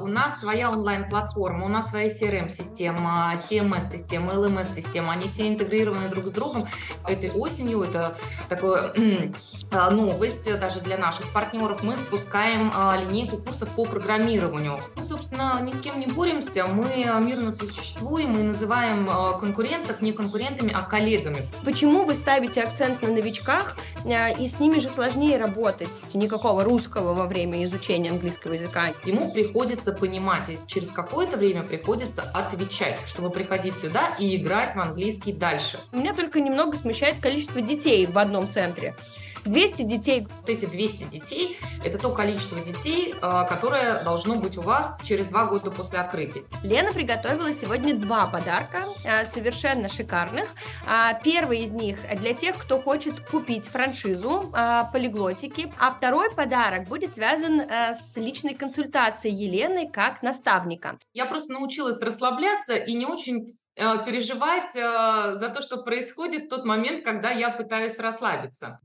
У нас своя онлайн-платформа, у нас своя CRM-система, CMS-система, LMS-система. Они все интегрированы друг с другом. Этой осенью, это такая новость даже для наших партнеров, мы спускаем а, линейку курсов по программированию. Мы, собственно, ни с кем не боремся, мы мирно существуем и называем а, конкурентов не конкурентами, а коллегами. Почему вы ставите акцент на новичках, и с ними же сложнее работать? Никакого русского во время изучения английского языка. Ему приходится понимать, и через какое-то время приходится отвечать, чтобы приходить сюда и играть в английский дальше. Меня только немного смущает количество детей в одном центре. 200 детей. Вот эти 200 детей – это то количество детей, а, которое должно быть у вас через два года после открытия. Лена приготовила сегодня два подарка, а, совершенно шикарных. А, первый из них для тех, кто хочет купить франшизу полиглотики, а второй подарок будет связан с личной консультацией Елены как наставника. Я просто научилась расслабляться и не очень переживать за то, что происходит в тот момент, когда я пытаюсь расслабиться.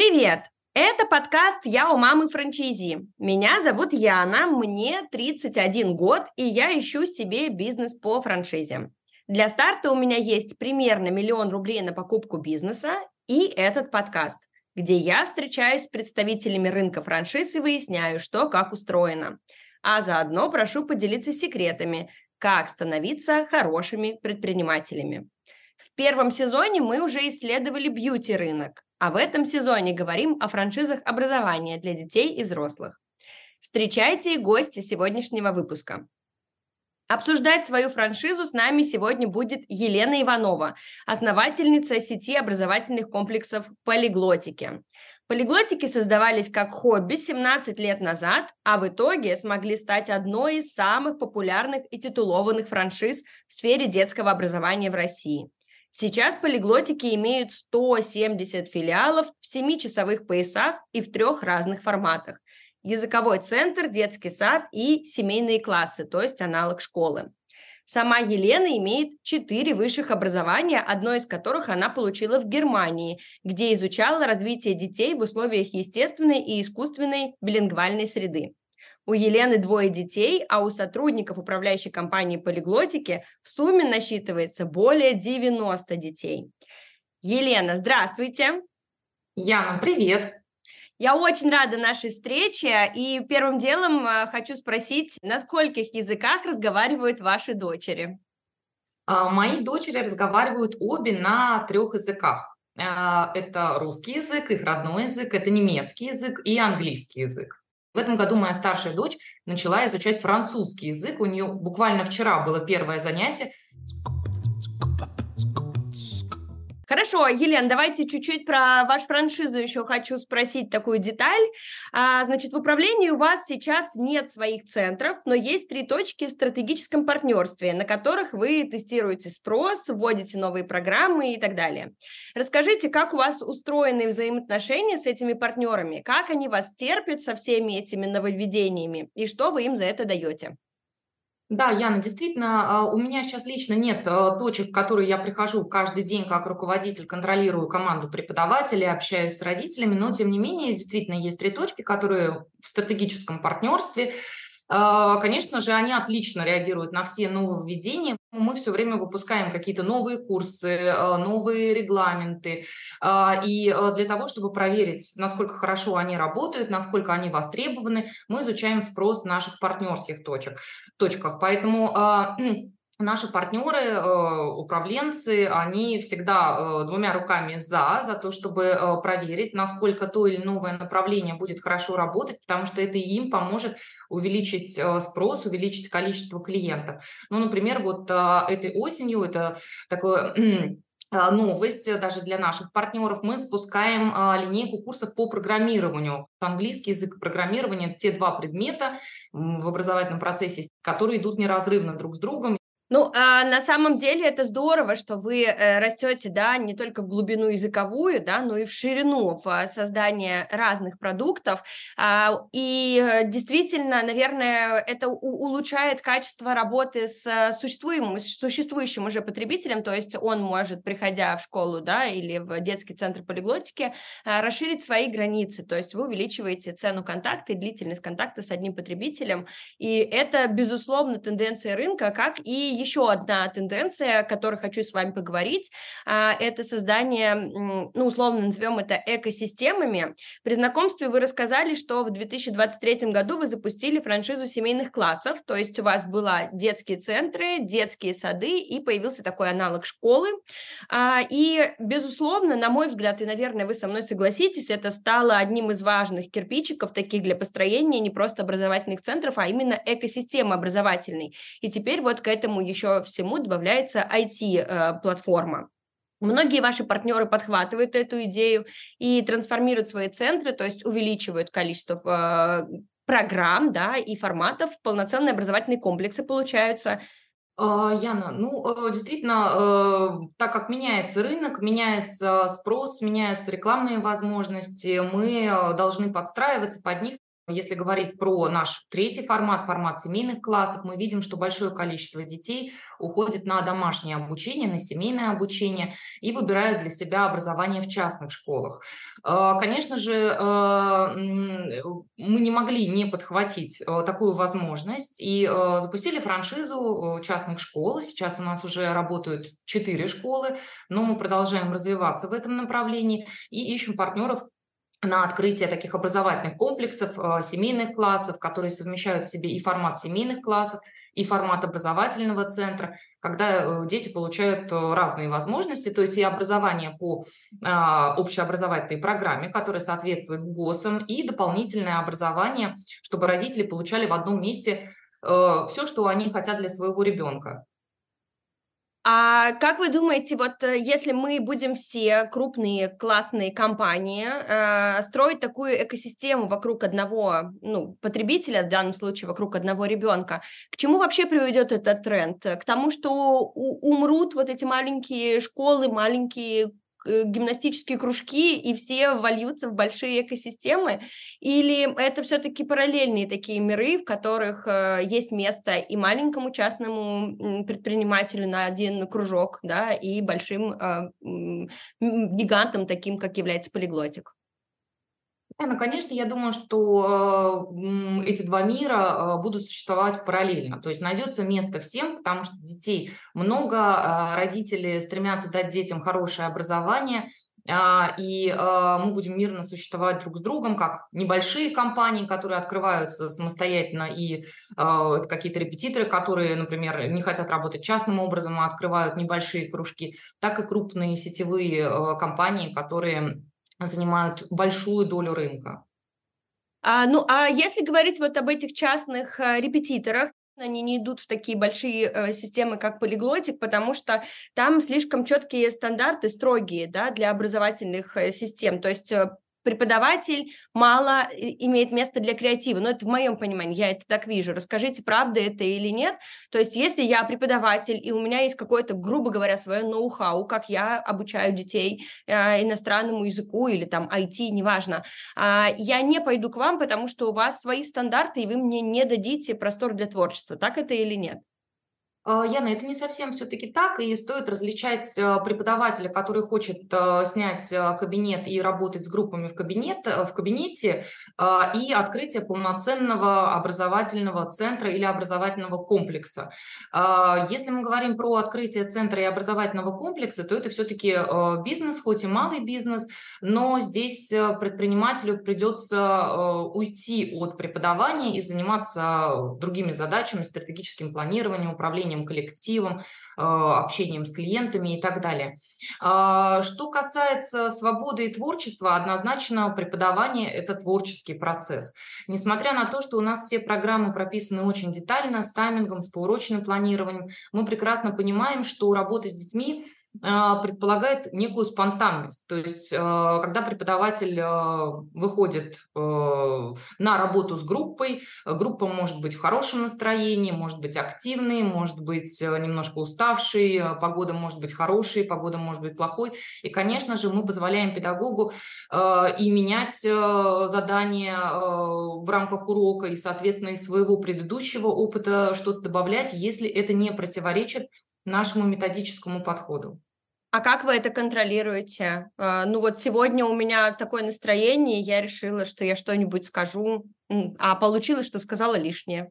Привет! Это подкаст «Я у мамы франчайзи». Меня зовут Яна, мне 31 год, и я ищу себе бизнес по франшизе. Для старта у меня есть примерно миллион рублей на покупку бизнеса и этот подкаст, где я встречаюсь с представителями рынка франшиз и выясняю, что как устроено. А заодно прошу поделиться секретами, как становиться хорошими предпринимателями. В первом сезоне мы уже исследовали бьюти-рынок, а в этом сезоне говорим о франшизах образования для детей и взрослых. Встречайте гости сегодняшнего выпуска. Обсуждать свою франшизу с нами сегодня будет Елена Иванова, основательница сети образовательных комплексов «Полиглотики». Полиглотики создавались как хобби 17 лет назад, а в итоге смогли стать одной из самых популярных и титулованных франшиз в сфере детского образования в России – Сейчас полиглотики имеют 170 филиалов в 7 часовых поясах и в трех разных форматах. Языковой центр, детский сад и семейные классы, то есть аналог школы. Сама Елена имеет четыре высших образования, одно из которых она получила в Германии, где изучала развитие детей в условиях естественной и искусственной билингвальной среды. У Елены двое детей, а у сотрудников управляющей компании Полиглотики в сумме насчитывается более 90 детей. Елена, здравствуйте. Яна, привет. Я очень рада нашей встрече, и первым делом э, хочу спросить, на скольких языках разговаривают ваши дочери? А, мои дочери разговаривают обе на трех языках. А, это русский язык, их родной язык, это немецкий язык и английский язык. В этом году моя старшая дочь начала изучать французский язык. У нее буквально вчера было первое занятие. Хорошо, Елена, давайте чуть-чуть про вашу франшизу еще хочу спросить такую деталь. А, значит, в управлении у вас сейчас нет своих центров, но есть три точки в стратегическом партнерстве, на которых вы тестируете спрос, вводите новые программы и так далее. Расскажите, как у вас устроены взаимоотношения с этими партнерами, как они вас терпят со всеми этими нововведениями и что вы им за это даете? Да, Яна, действительно, а, у меня сейчас лично нет а, точек, в которые я прихожу каждый день как руководитель, контролирую команду преподавателей, общаюсь с родителями, но тем не менее, действительно, есть три точки, которые в стратегическом партнерстве конечно же, они отлично реагируют на все нововведения. Мы все время выпускаем какие-то новые курсы, а, новые регламенты. А, и для того, чтобы проверить, насколько хорошо они работают, насколько они востребованы, мы изучаем спрос наших партнерских точек, точках. Поэтому Наши партнеры, э, управленцы, они всегда э, двумя руками за, за то, чтобы э, проверить, насколько то или новое направление будет хорошо работать, потому что это им поможет увеличить спрос, увеличить количество клиентов. Ну, например, вот этой осенью это такое новость даже для наших партнеров. Мы спускаем линейку курсов по программированию. Английский язык и программирование – те два предмета в образовательном процессе, которые идут неразрывно друг с другом. Ну, а на самом деле это здорово, что вы э, растете, да, не только в глубину языковую, да, но и в ширину в создание разных продуктов. А, и э, действительно, наверное, это улучшает качество работы с существуемым, существующим уже потребителем, то есть он может, приходя в школу, да, или в детский центр полиглотики, а, расширить свои границы, то есть вы увеличиваете цену контакта и длительность контакта с одним потребителем, и это, безусловно, тенденция рынка, как и еще одна тенденция, о которой хочу с вами поговорить, а, это создание, ну, условно назовем это экосистемами. При знакомстве вы рассказали, что в 2023 году вы запустили франшизу семейных классов, то есть у вас была детские центры, детские сады, и появился такой аналог школы. А, и, безусловно, на мой взгляд, и, наверное, вы со мной согласитесь, это стало одним из важных кирпичиков таких для построения не просто образовательных центров, а именно экосистемы образовательной. И теперь вот к этому еще всему добавляется IT-платформа. Э, Многие ваши партнеры подхватывают эту идею и трансформируют свои центры, то есть увеличивают количество э, программ да, и форматов, полноценные образовательные комплексы получаются. А, Яна, ну, э, действительно, так как меняется рынок, меняется спрос, меняются рекламные возможности, мы должны подстраиваться под них. Если говорить про наш третий формат, формат семейных классов, мы видим, что большое количество детей уходит на домашнее обучение, на семейное обучение и выбирают для себя образование в частных школах. А, конечно же, а, мы не могли не подхватить а, такую возможность и запустили франшизу частных школ. Сейчас у нас уже работают четыре школы, но мы продолжаем развиваться в этом направлении и ищем партнеров на открытие таких образовательных комплексов, э, семейных классов, которые совмещают в себе и формат семейных классов, и формат образовательного центра, когда э, дети получают э, разные возможности, то есть и образование по общеобразовательной программе, которая соответствует ГОСам, и дополнительное образование, чтобы родители получали в одном месте все, что они хотят для своего ребенка. А как вы думаете, вот э, если мы будем все крупные классные компании э, строить такую экосистему вокруг одного ну, потребителя, в данном случае вокруг одного ребенка, к чему вообще приведет этот тренд? К тому, что умрут вот эти маленькие школы, маленькие гимнастические кружки, и все вольются в большие экосистемы? Или это все-таки параллельные такие миры, в которых э, есть место и маленькому частному предпринимателю на один кружок, да, и большим э, гигантам, таким, как является полиглотик? Ну, конечно, я думаю, что э, эти два мира э, будут существовать параллельно. То есть найдется место всем, потому что детей много, э, родители стремятся дать детям хорошее образование, а, и мы будем мирно существовать друг с другом, как небольшие компании, которые открываются самостоятельно, и какие-то репетиторы, которые, например, не хотят работать частным образом, а открывают небольшие кружки, так и крупные сетевые компании, которые занимают большую долю рынка. А, ну, а если говорить вот об этих частных а, репетиторах, они не идут в такие большие э, системы, как полиглотик, потому что там слишком четкие стандарты, строгие, да, для образовательных э, систем. То есть э, преподаватель мало имеет место для креатива. Но это в моем понимании, я это так вижу. Расскажите, правда это или нет. То есть если я преподаватель, и у меня есть какое-то, грубо говоря, свое ноу-хау, как я обучаю детей э, иностранному языку или там IT, неважно, э, я не пойду к вам, потому что у вас свои стандарты, и вы мне не дадите простор для творчества. Так это или нет? А, Яна, это не совсем все-таки так, и стоит различать а, преподавателя, который хочет а, снять кабинет и работать с группами в, кабинет, в кабинете, и открытие полноценного образовательного центра или образовательного комплекса. Если мы говорим про открытие центра и образовательного комплекса, то это все-таки бизнес, хоть и малый бизнес, но здесь предпринимателю придется уйти от преподавания и заниматься другими задачами, стратегическим планированием, управлением управлением коллективом, э, общением с клиентами и так далее. А, что касается свободы и творчества, однозначно преподавание – это творческий процесс. Несмотря на то, что у нас все программы прописаны очень детально, с таймингом, с поурочным планированием, мы прекрасно понимаем, что работа с детьми предполагает некую спонтанность. То есть, а, когда преподаватель а, выходит на работу с группой, группа может быть в хорошем настроении, может быть активной, может быть немножко уставшей, погода может быть хорошей, погода может быть плохой. И, конечно же, мы позволяем педагогу и менять задания в рамках урока, и, соответственно, из своего предыдущего опыта что-то добавлять, если это не противоречит нашему методическому подходу. А как вы это контролируете? А, ну вот сегодня у меня такое настроение, я решила, что я что-нибудь скажу, а получилось, что сказала лишнее.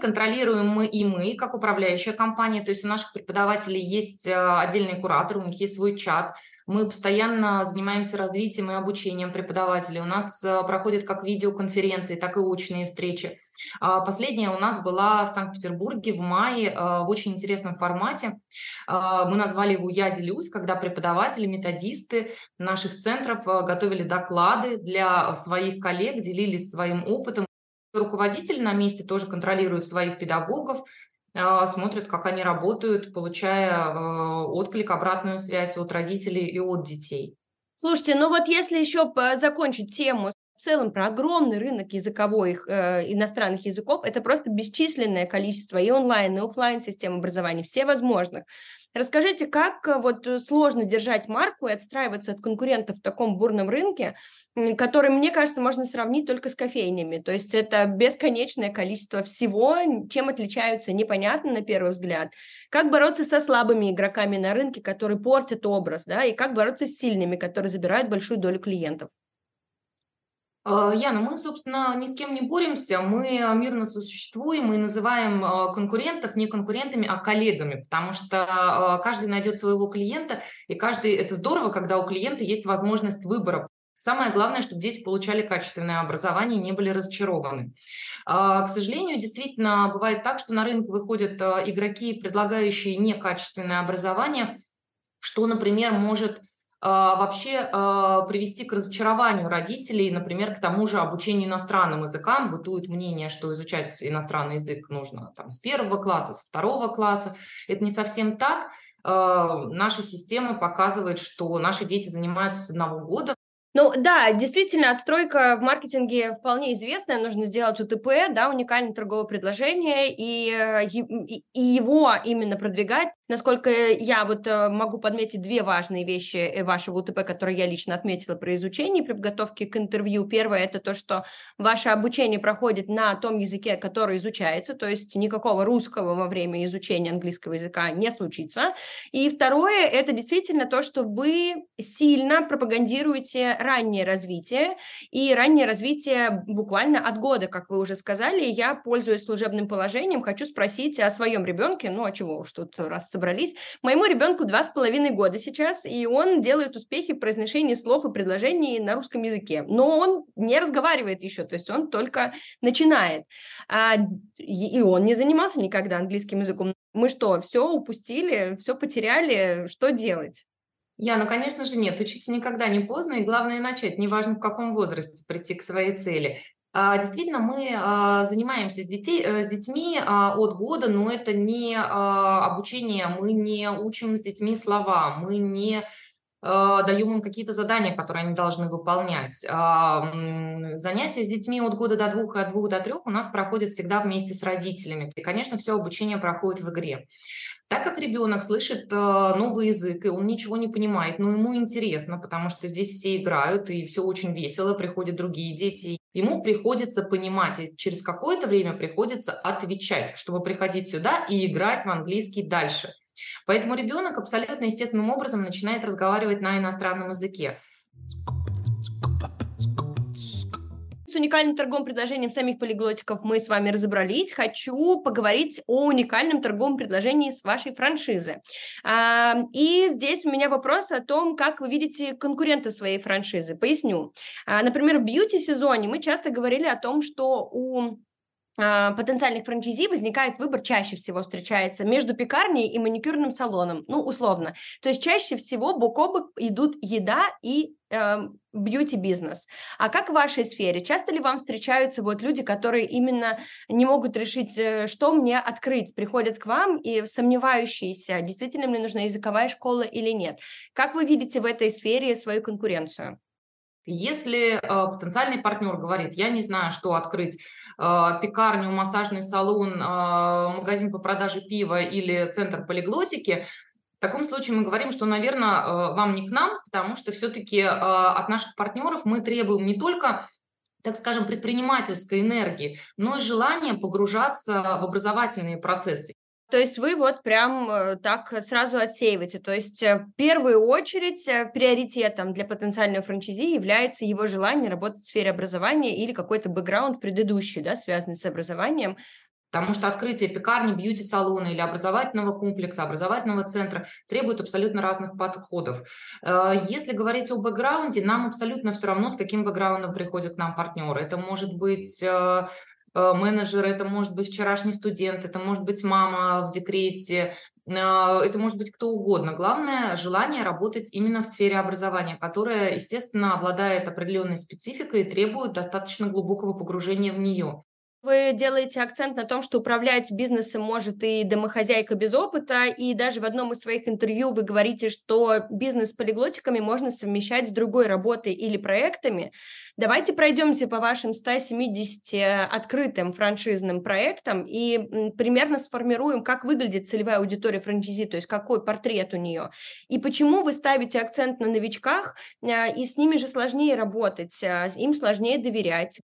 Контролируем мы и мы, как управляющая компания, то есть у наших преподавателей есть а, отдельный куратор, у них есть свой чат, мы постоянно занимаемся развитием и обучением преподавателей, у нас а, проходят как видеоконференции, так и очные встречи. А, последняя у нас была в Санкт-Петербурге в мае а, в очень интересном формате. Мы назвали его «Я делюсь», когда преподаватели, методисты наших центров готовили доклады для своих коллег, делились своим опытом. Руководитель на месте тоже контролирует своих педагогов, смотрят, как они работают, получая отклик, обратную связь от родителей и от детей. Слушайте, ну вот если еще закончить тему в целом про огромный рынок языковых э, иностранных языков. Это просто бесчисленное количество и онлайн, и офлайн систем образования, все возможных. Расскажите, как э, вот сложно держать марку и отстраиваться от конкурентов в таком бурном рынке, который, мне кажется, можно сравнить только с кофейнями. То есть это бесконечное количество всего, чем отличаются, непонятно на первый взгляд. Как бороться со слабыми игроками на рынке, которые портят образ, да, и как бороться с сильными, которые забирают большую долю клиентов. Э, Яна, мы, собственно, ни с кем не боремся, мы мирно сосуществуем и называем э, конкурентов не конкурентами, а коллегами, потому что э, каждый найдет своего клиента, и каждый, это здорово, когда у клиента есть возможность выбора. Самое главное, чтобы дети получали качественное образование и не были разочарованы. К сожалению, действительно бывает так, что на рынок выходят игроки, предлагающие некачественное образование, что, например, может а, вообще а, привести к разочарованию родителей, например, к тому же обучению иностранным языкам. Бытует мнение, что изучать иностранный язык нужно там, с первого класса, с второго класса. Это не совсем так. А, наша система показывает, что наши дети занимаются с одного года, ну да, действительно, отстройка в маркетинге вполне известная. Нужно сделать УТП, да, уникальное торговое предложение, и, э, и его именно продвигать. Насколько я вот э, могу подметить две важные вещи э, вашего УТП, которые я лично отметила при изучении, при подготовке к интервью. Первое – это то, что ваше обучение проходит на том языке, который изучается, то есть никакого русского во время изучения английского языка не случится. И второе – это действительно то, что вы сильно пропагандируете раннее развитие, и раннее развитие буквально от года, как вы уже сказали. Я, пользуясь служебным положением, хочу спросить о своем ребенке, ну, а чего уж тут раз собрались. Моему ребенку два с половиной года сейчас, и он делает успехи в произношении слов и предложений на русском языке, но он не разговаривает еще, то есть он только начинает. А, и он не занимался никогда английским языком. Мы что, все упустили, все потеряли, что делать? Я, ну, конечно же, нет. Учиться никогда не поздно, и главное начать, неважно в каком возрасте, прийти к своей цели. А, действительно, мы а, занимаемся с, детей, э, с детьми а, от года, но это не обучение, мы не учим с детьми слова, мы не даем им какие-то задания, которые они должны выполнять. Занятия с детьми от года до двух и от двух до трех у нас проходят всегда вместе с родителями. И, конечно, все обучение проходит в игре. Так как ребенок слышит новый язык, и он ничего не понимает, но ему интересно, потому что здесь все играют, и все очень весело, приходят другие дети, ему приходится понимать, и через какое-то время приходится отвечать, чтобы приходить сюда и играть в английский дальше. Поэтому ребенок абсолютно естественным образом начинает разговаривать на иностранном языке. Уникальным торговым предложением самих полиглотиков мы с вами разобрались. Хочу поговорить о уникальном торговом предложении с вашей франшизы. А, и здесь у меня вопрос о том, как вы видите конкурентов своей франшизы. Поясню. А, например, в бьюти-сезоне мы часто говорили о том, что у потенциальных франчайзи возникает выбор чаще всего встречается между пекарней и маникюрным салоном, ну, условно. То есть чаще всего бок о бок идут еда и бьюти-бизнес. А как в вашей сфере? Часто ли вам встречаются вот люди, которые именно не могут решить, э, что мне открыть, приходят к вам и сомневающиеся, действительно мне нужна языковая школа или нет? Как вы видите в этой сфере свою конкуренцию? Если э, потенциальный партнер говорит, я не знаю, что открыть, пекарню, массажный салон, э, магазин по продаже пива или центр полиглотики, в таком случае мы говорим, что, наверное, э, вам не к нам, потому что все-таки э, от наших партнеров мы требуем не только так скажем, предпринимательской энергии, но и желания погружаться в образовательные процессы. То есть вы вот прям э, так сразу отсеиваете. То есть э, в первую очередь э, приоритетом для потенциального франчайзи является его желание работать в сфере образования или какой-то бэкграунд предыдущий, да, связанный с образованием, Потому что открытие пекарни, бьюти-салона или образовательного комплекса, образовательного центра требует абсолютно разных подходов. Если говорить о бэкграунде, нам абсолютно все равно, с каким бэкграундом приходят к нам партнеры. Это может быть менеджер, это может быть вчерашний студент, это может быть мама в декрете, э, это может быть кто угодно. Главное – желание работать именно в сфере образования, которая, естественно, обладает определенной спецификой и требует достаточно глубокого погружения в нее. Вы делаете акцент на том, что управлять бизнесом может и домохозяйка без опыта, и даже в одном из своих интервью вы говорите, что бизнес с полиглотиками можно совмещать с другой работой или проектами. Давайте пройдемся по вашим 170 открытым франшизным проектам и примерно сформируем, как выглядит целевая аудитория франчайзи, то есть какой портрет у нее, и почему вы ставите акцент на новичках, а, и с ними же сложнее работать, а, им сложнее доверять.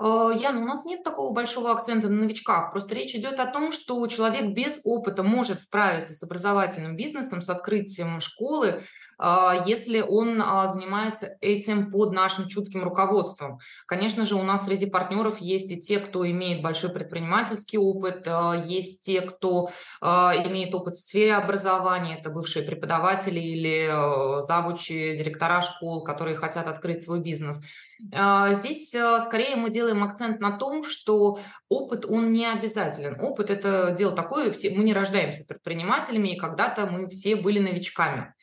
Э, Яна, у нас нет такого большого акцента на новичках. Просто речь идет о том, что человек без опыта может справиться с образовательным бизнесом, с открытием школы, а, если он а, занимается этим под нашим чутким руководством. Конечно же, у нас среди партнеров есть и те, кто имеет большой предпринимательский опыт, а, есть те, кто имеет опыт в сфере образования, это бывшие преподаватели или завучи, директора школ, которые хотят открыть свой бизнес. Здесь скорее мы делаем акцент на том, что опыт, он не обязателен. Опыт – это дело такое, все, мы не рождаемся предпринимателями, и когда-то мы все были новичками.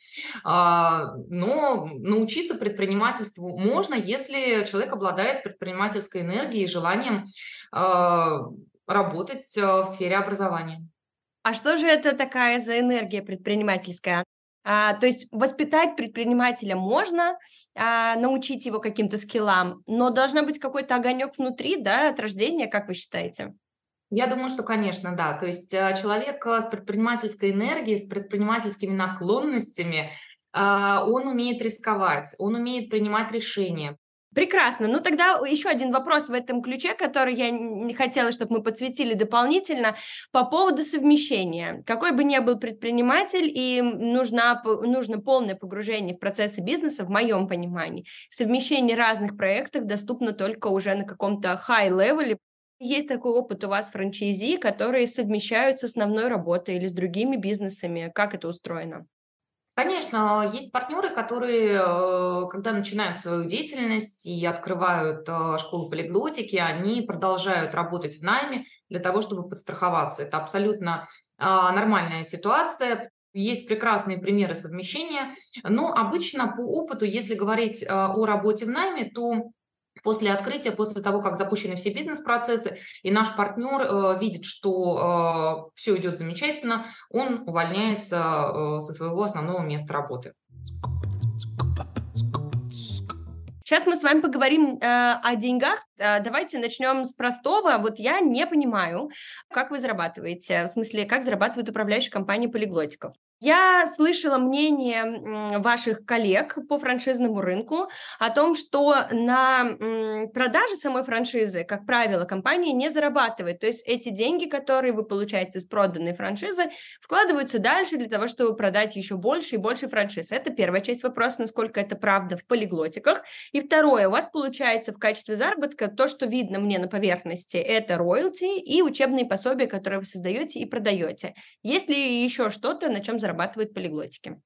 А, но научиться предпринимательству можно, если человек обладает предпринимательской энергией и желанием а, работать а, в сфере образования. А что же это такая за энергия предпринимательская? А, то есть воспитать предпринимателя можно, а, научить его каким-то скиллам, но должна быть какой-то огонек внутри, да, от рождения, как вы считаете? Я думаю, что, конечно, да. То есть человек с предпринимательской энергией, с предпринимательскими наклонностями, а, он умеет рисковать, он умеет принимать решения. Прекрасно. Ну тогда еще один вопрос в этом ключе, который я не хотела, чтобы мы подсветили дополнительно, по поводу совмещения. Какой бы ни был предприниматель, и нужна, нужно полное погружение в процессы бизнеса, в моем понимании. Совмещение разных проектов доступно только уже на каком-то high-левеле. Есть такой опыт у вас франчайзи, которые совмещают с основной работой или с другими бизнесами. Как это устроено? Конечно, есть партнеры, которые, э, когда начинают свою деятельность и открывают э, школу полиглотики, они продолжают работать в найме для того, чтобы подстраховаться. Это абсолютно а, нормальная ситуация. Есть прекрасные примеры совмещения, но обычно по опыту, если говорить э, о работе в найме, то После открытия, после того, как запущены все бизнес-процессы, и наш партнер э, видит, что э, все идет замечательно, он увольняется э, со своего основного места работы. Сейчас мы с вами поговорим э, о деньгах. Э, давайте начнем с простого. Вот я не понимаю, как вы зарабатываете, в смысле, как зарабатывают управляющие компании полиглотиков. Я слышала мнение ваших коллег по франшизному рынку о том, что на продаже самой франшизы, как правило, компания не зарабатывает. То есть эти деньги, которые вы получаете с проданной франшизы, вкладываются дальше для того, чтобы продать еще больше и больше франшиз. Это первая часть вопроса, насколько это правда в полиглотиках. И второе, у вас получается в качестве заработка то, что видно мне на поверхности, это роялти и учебные пособия, которые вы создаете и продаете. Есть ли еще что-то, на чем зарабатывают полиглотики?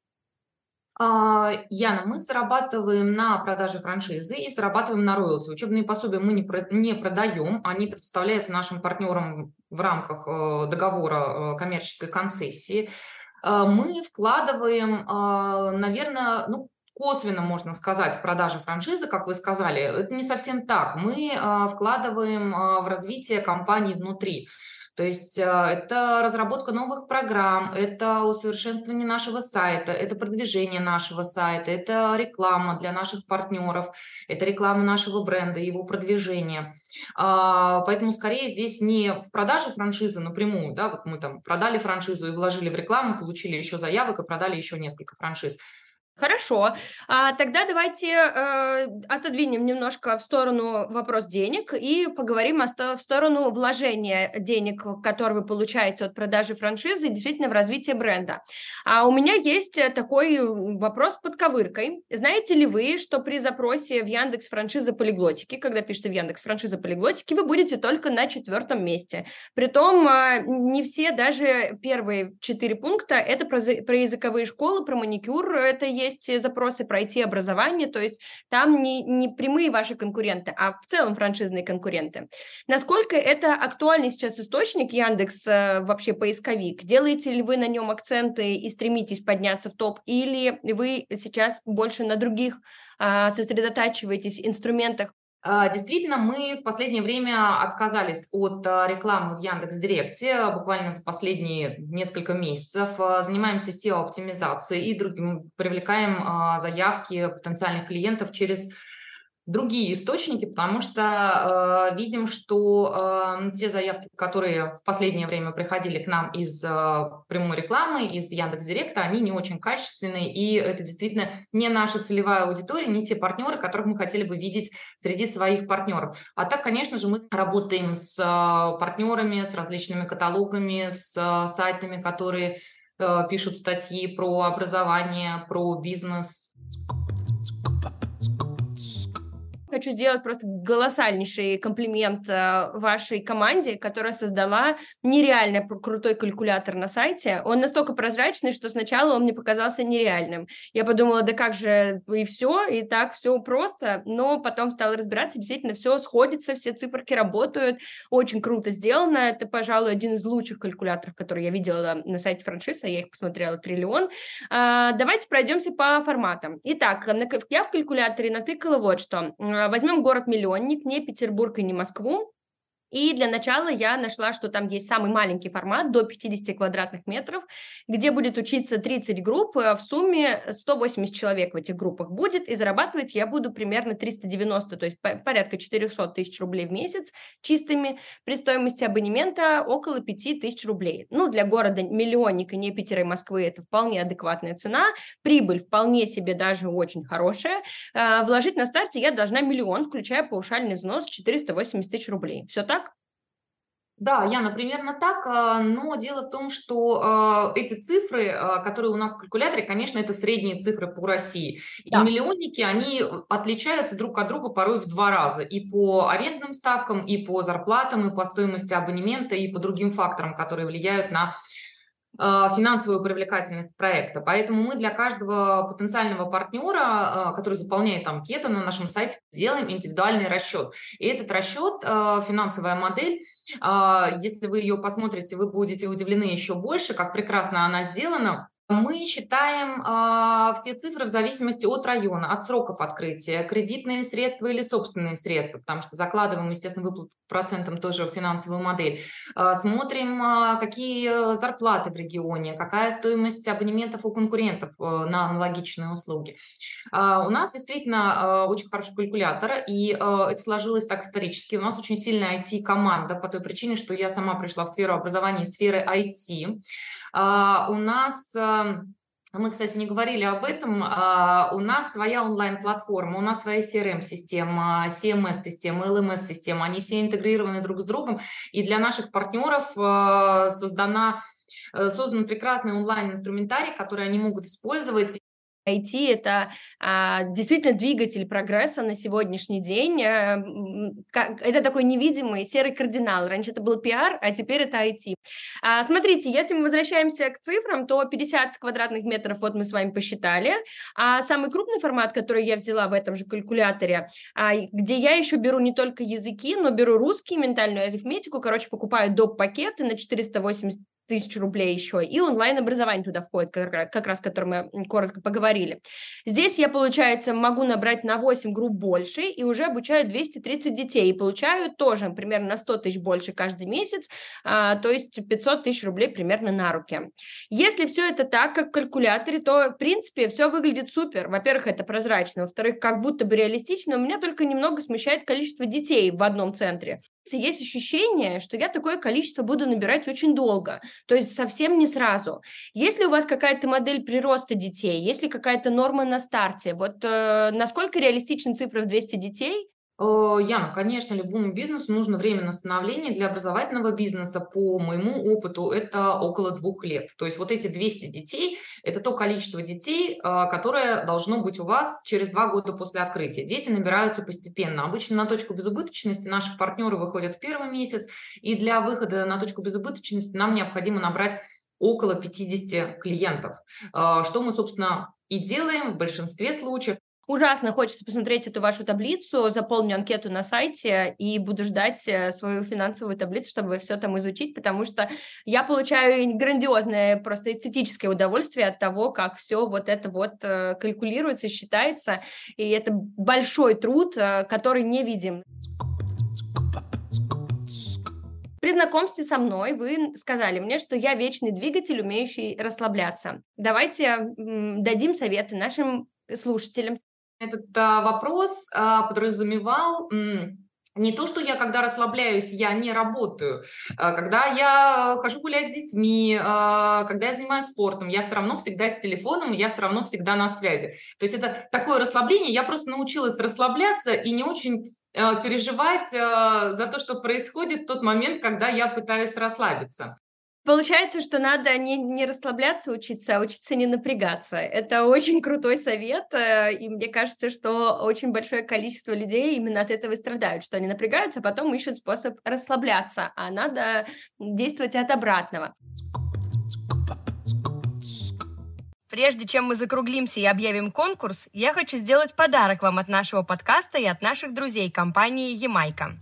А, Яна, мы зарабатываем на продаже франшизы и зарабатываем на роялти. Учебные пособия мы не, про, не продаем, они предоставляются нашим партнерам в рамках э, договора э, коммерческой концессии. Э, мы вкладываем, наверное, ну, косвенно можно сказать в продаже франшизы, как вы сказали. Это не совсем так. Мы вкладываем в развитие компании внутри. То есть а, это разработка новых программ, это усовершенствование нашего сайта, это продвижение нашего сайта, это реклама для наших партнеров, это реклама нашего бренда, его продвижение. А, поэтому скорее здесь не в продаже франшизы напрямую, да, вот мы там продали франшизу и вложили в рекламу, получили еще заявок и продали еще несколько франшиз. Хорошо. А, тогда давайте э, отодвинем немножко в сторону вопрос денег и поговорим о сто, в сторону вложения денег, которые вы получаете от продажи франшизы, действительно в развитие бренда. А у меня есть такой вопрос под ковыркой. Знаете ли вы, что при запросе в Яндекс франшиза полиглотики, когда пишете в Яндекс франшиза полиглотики, вы будете только на четвертом месте. Притом э, не все, даже первые четыре пункта, это про, про языковые школы, про маникюр, это есть есть запросы пройти образование, то есть там не, не прямые ваши конкуренты, а в целом франшизные конкуренты. Насколько это актуальный сейчас источник Яндекс, э, вообще поисковик? Делаете ли вы на нем акценты и стремитесь подняться в топ, или вы сейчас больше на других а, сосредотачиваетесь инструментах действительно, мы в последнее время отказались от а, рекламы в Яндекс.Директе буквально за последние несколько месяцев. А, занимаемся SEO-оптимизацией и другим, привлекаем заявки потенциальных клиентов через другие источники, потому что э, видим, что э, те заявки, которые в последнее время приходили к нам из э, прямой рекламы, из Яндекс.Директа, они не очень качественные, и это действительно не наша целевая аудитория, не те партнеры, которых мы хотели бы видеть среди своих партнеров. А так, конечно же, мы работаем с э, партнерами, с различными каталогами, с э, сайтами, которые э, пишут статьи про образование, про бизнес. Хочу сделать просто колоссальнейший комплимент э, вашей команде, которая создала нереально крутой калькулятор на сайте. Он настолько прозрачный, что сначала он мне показался нереальным. Я подумала, да как же, и все, и так все просто, но потом стала разбираться, действительно все сходится, все циферки работают, очень круто сделано. Это, пожалуй, один из лучших калькуляторов, которые я видела на сайте франшиза, я их посмотрела триллион. А, давайте пройдемся по форматам. Итак, я в калькуляторе натыкала вот что возьмем город-миллионник, не Петербург и не Москву, и для начала я нашла, что там есть самый маленький формат до 50 квадратных метров, где будет учиться 30 групп, э, в сумме 180 человек в этих группах будет, и зарабатывать я буду примерно 390, то есть порядка 400 тысяч рублей в месяц чистыми, при стоимости абонемента около 5 тысяч рублей. Ну, для города миллионника, не Питера и Москвы, это вполне адекватная цена, прибыль вполне себе даже очень хорошая. Э, вложить на старте я должна миллион, включая паушальный взнос 480 тысяч рублей. Все так? Да, Яна, примерно так, а, но дело в том, что а, эти цифры, а, которые у нас в калькуляторе, конечно, это средние цифры по России. Да. И миллионники, они отличаются друг от друга порой в два раза. И по арендным ставкам, и по зарплатам, и по стоимости абонемента, и по другим факторам, которые влияют на финансовую привлекательность проекта. Поэтому мы для каждого потенциального партнера, а, который заполняет анкету на нашем сайте, делаем индивидуальный расчет. И этот расчет, а, финансовая модель, если вы ее посмотрите, вы будете удивлены еще больше, как прекрасно она сделана. Мы считаем э, все цифры в зависимости от района, от сроков открытия, кредитные средства или собственные средства, потому что закладываем, естественно, выплату процентом тоже в финансовую модель. Э, смотрим, э, какие зарплаты в регионе, какая стоимость абонементов у конкурентов э, на аналогичные услуги. Э, у нас действительно э, очень хороший калькулятор, и э, это сложилось так исторически. У нас очень сильная IT-команда по той причине, что я сама пришла в сферу образования сферы IT. А, у нас эм, мы, кстати, не говорили об этом. А, у нас своя онлайн-платформа, у нас своя CRM-система, CMS-система, LMS-система. Они все интегрированы друг с другом. И для наших партнеров э, создана, э, создан прекрасный онлайн-инструментарий, который они могут использовать IT – это а, действительно двигатель прогресса на сегодняшний день. А, как, это такой невидимый серый кардинал. Раньше это был пиар, а теперь это IT. А, смотрите, если мы возвращаемся к цифрам, то 50 квадратных метров вот мы с вами посчитали. А самый крупный формат, который я взяла в этом же калькуляторе, а, где я еще беру не только языки, но беру русский, ментальную арифметику, короче, покупаю доп. пакеты на 480 тысяч рублей еще, и онлайн-образование туда входит, как, как раз, о котором мы коротко поговорили. Здесь я, получается, могу набрать на 8 групп больше и уже обучаю 230 детей, и получаю тоже примерно на 100 тысяч больше каждый месяц, а, то есть 500 тысяч рублей примерно на руки. Если все это так, как в калькуляторе, то, в принципе, все выглядит супер. Во-первых, это прозрачно, во-вторых, как будто бы реалистично, у меня только немного смущает количество детей в одном центре есть ощущение, что я такое количество буду набирать очень долго, то есть совсем не сразу. Если у вас какая-то модель прироста детей, если какая-то норма на старте, вот э, насколько реалистична цифра в 200 детей, Яна, конечно, любому бизнесу нужно время на становление. Для образовательного бизнеса, по моему опыту, это около двух лет. То есть вот эти 200 детей – это то количество детей, э, которое должно быть у вас через два года после открытия. Дети набираются постепенно. Обычно на точку безубыточности наши партнеры выходят в первый месяц, и для выхода на точку безубыточности нам необходимо набрать около 50 клиентов, э, что мы, собственно, и делаем в большинстве случаев. Ужасно хочется посмотреть эту вашу таблицу, заполню анкету на сайте и буду ждать э, свою финансовую таблицу, чтобы все там изучить, потому что я получаю грандиозное просто эстетическое удовольствие от того, как все вот это вот э, калькулируется, считается, и это большой труд, э, который не видим. При знакомстве со мной вы сказали мне, что я вечный двигатель, умеющий расслабляться. Давайте дадим советы нашим слушателям. Этот а, вопрос а, подразумевал не то, что я, когда расслабляюсь, я не работаю. А, когда я хожу гулять с детьми, а, когда я занимаюсь спортом, я все равно всегда с телефоном, я все равно всегда на связи. То есть это такое расслабление. Я просто научилась расслабляться и не очень а, переживать за то, что происходит в тот момент, когда я пытаюсь расслабиться. Получается, что надо не, не расслабляться учиться, а учиться не напрягаться. Это очень крутой совет, э, и мне кажется, что очень большое количество людей именно от этого и страдают, что они напрягаются, а потом ищут способ расслабляться, а надо действовать от обратного. Прежде чем мы закруглимся и объявим конкурс, я хочу сделать подарок вам от нашего подкаста и от наших друзей компании «Ямайка».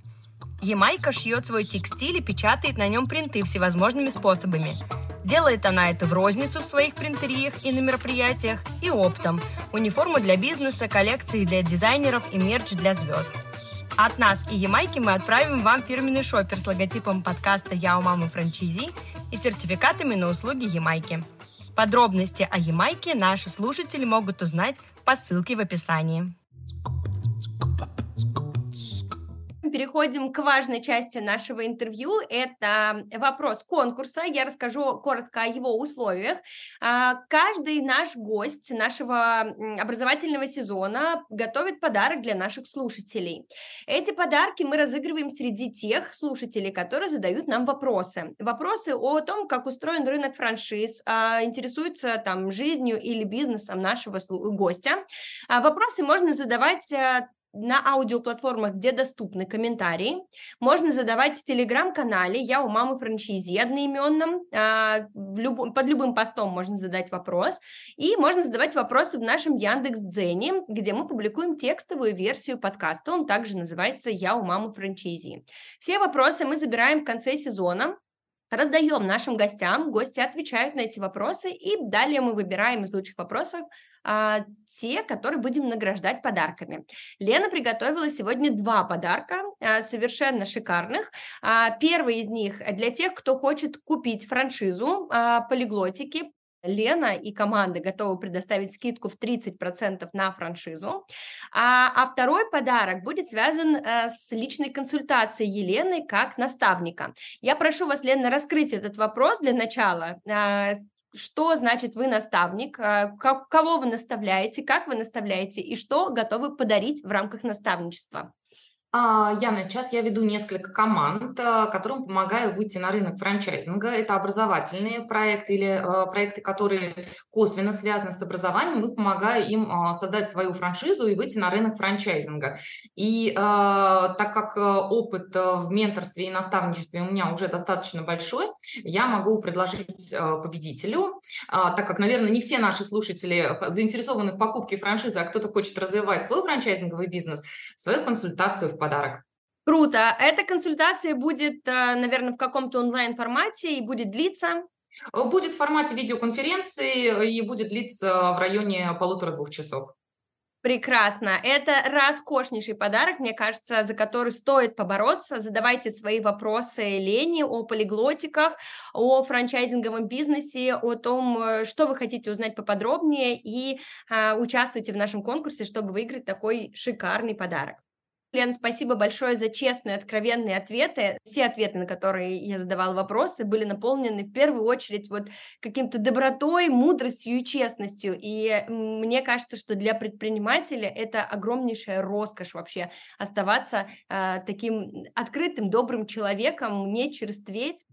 Ямайка шьет свой текстиль и печатает на нем принты всевозможными способами. Делает она это в розницу в своих принтериях и на мероприятиях, и оптом. Униформу для бизнеса, коллекции для дизайнеров и мерч для звезд. От нас и Ямайки мы отправим вам фирменный шопер с логотипом подкаста «Я у мамы франчизи» и сертификатами на услуги Ямайки. Подробности о Ямайке наши слушатели могут узнать по ссылке в описании переходим к важной части нашего интервью. Это вопрос конкурса. Я расскажу коротко о его условиях. А, каждый наш гость нашего образовательного сезона готовит подарок для наших слушателей. Эти подарки мы разыгрываем среди тех слушателей, которые задают нам вопросы. Вопросы о том, как устроен рынок франшиз, а, интересуются там жизнью или бизнесом нашего гостя. А, вопросы можно задавать на аудиоплатформах, где доступны комментарии. Можно задавать в телеграм-канале «Я у мамы франчизи» одноименном. А, под любым постом можно задать вопрос. И можно задавать вопросы в нашем Яндекс.Дзене, где мы публикуем текстовую версию подкаста. Он также называется «Я у мамы франчизи». Все вопросы мы забираем в конце сезона раздаем нашим гостям, гости отвечают на эти вопросы, и далее мы выбираем из лучших вопросов а, те, которые будем награждать подарками. Лена приготовила сегодня два подарка, а, совершенно шикарных. А, первый из них для тех, кто хочет купить франшизу полиглотики, Лена и команда готовы предоставить скидку в 30% на франшизу. А, а второй подарок будет связан а, с личной консультацией Елены как наставника. Я прошу вас, Лена, раскрыть этот вопрос для начала. А, что значит вы наставник, а, кого вы наставляете, как вы наставляете и что готовы подарить в рамках наставничества. А, Яна, сейчас я веду несколько команд, а, которым помогаю выйти на рынок франчайзинга. Это образовательные проекты или а, проекты, которые косвенно связаны с образованием. Мы помогаем им создать свою франшизу и выйти на рынок франчайзинга. И так как опыт в менторстве и наставничестве у меня уже достаточно большой, я могу предложить победителю, так как, наверное, не все наши слушатели заинтересованы в покупке франшизы, а кто-то хочет развивать свой франчайзинговый бизнес, свою консультацию в подарок. Круто. Эта консультация будет, э, наверное, в каком-то онлайн-формате и будет длиться? Э, будет в формате видеоконференции и будет длиться в районе полутора-двух часов. Прекрасно. Это роскошнейший подарок, мне кажется, за который стоит побороться. Задавайте свои вопросы Лене о полиглотиках, о франчайзинговом бизнесе, о том, э, что вы хотите узнать поподробнее, и а, участвуйте в нашем конкурсе, чтобы выиграть такой шикарный подарок. Лен, спасибо большое за честные, откровенные ответы. Все ответы, на которые я задавала вопросы, были наполнены в первую очередь вот каким-то добротой, мудростью и честностью. И мне кажется, что для предпринимателя это огромнейшая роскошь вообще оставаться э, таким открытым, добрым человеком, не черстветь.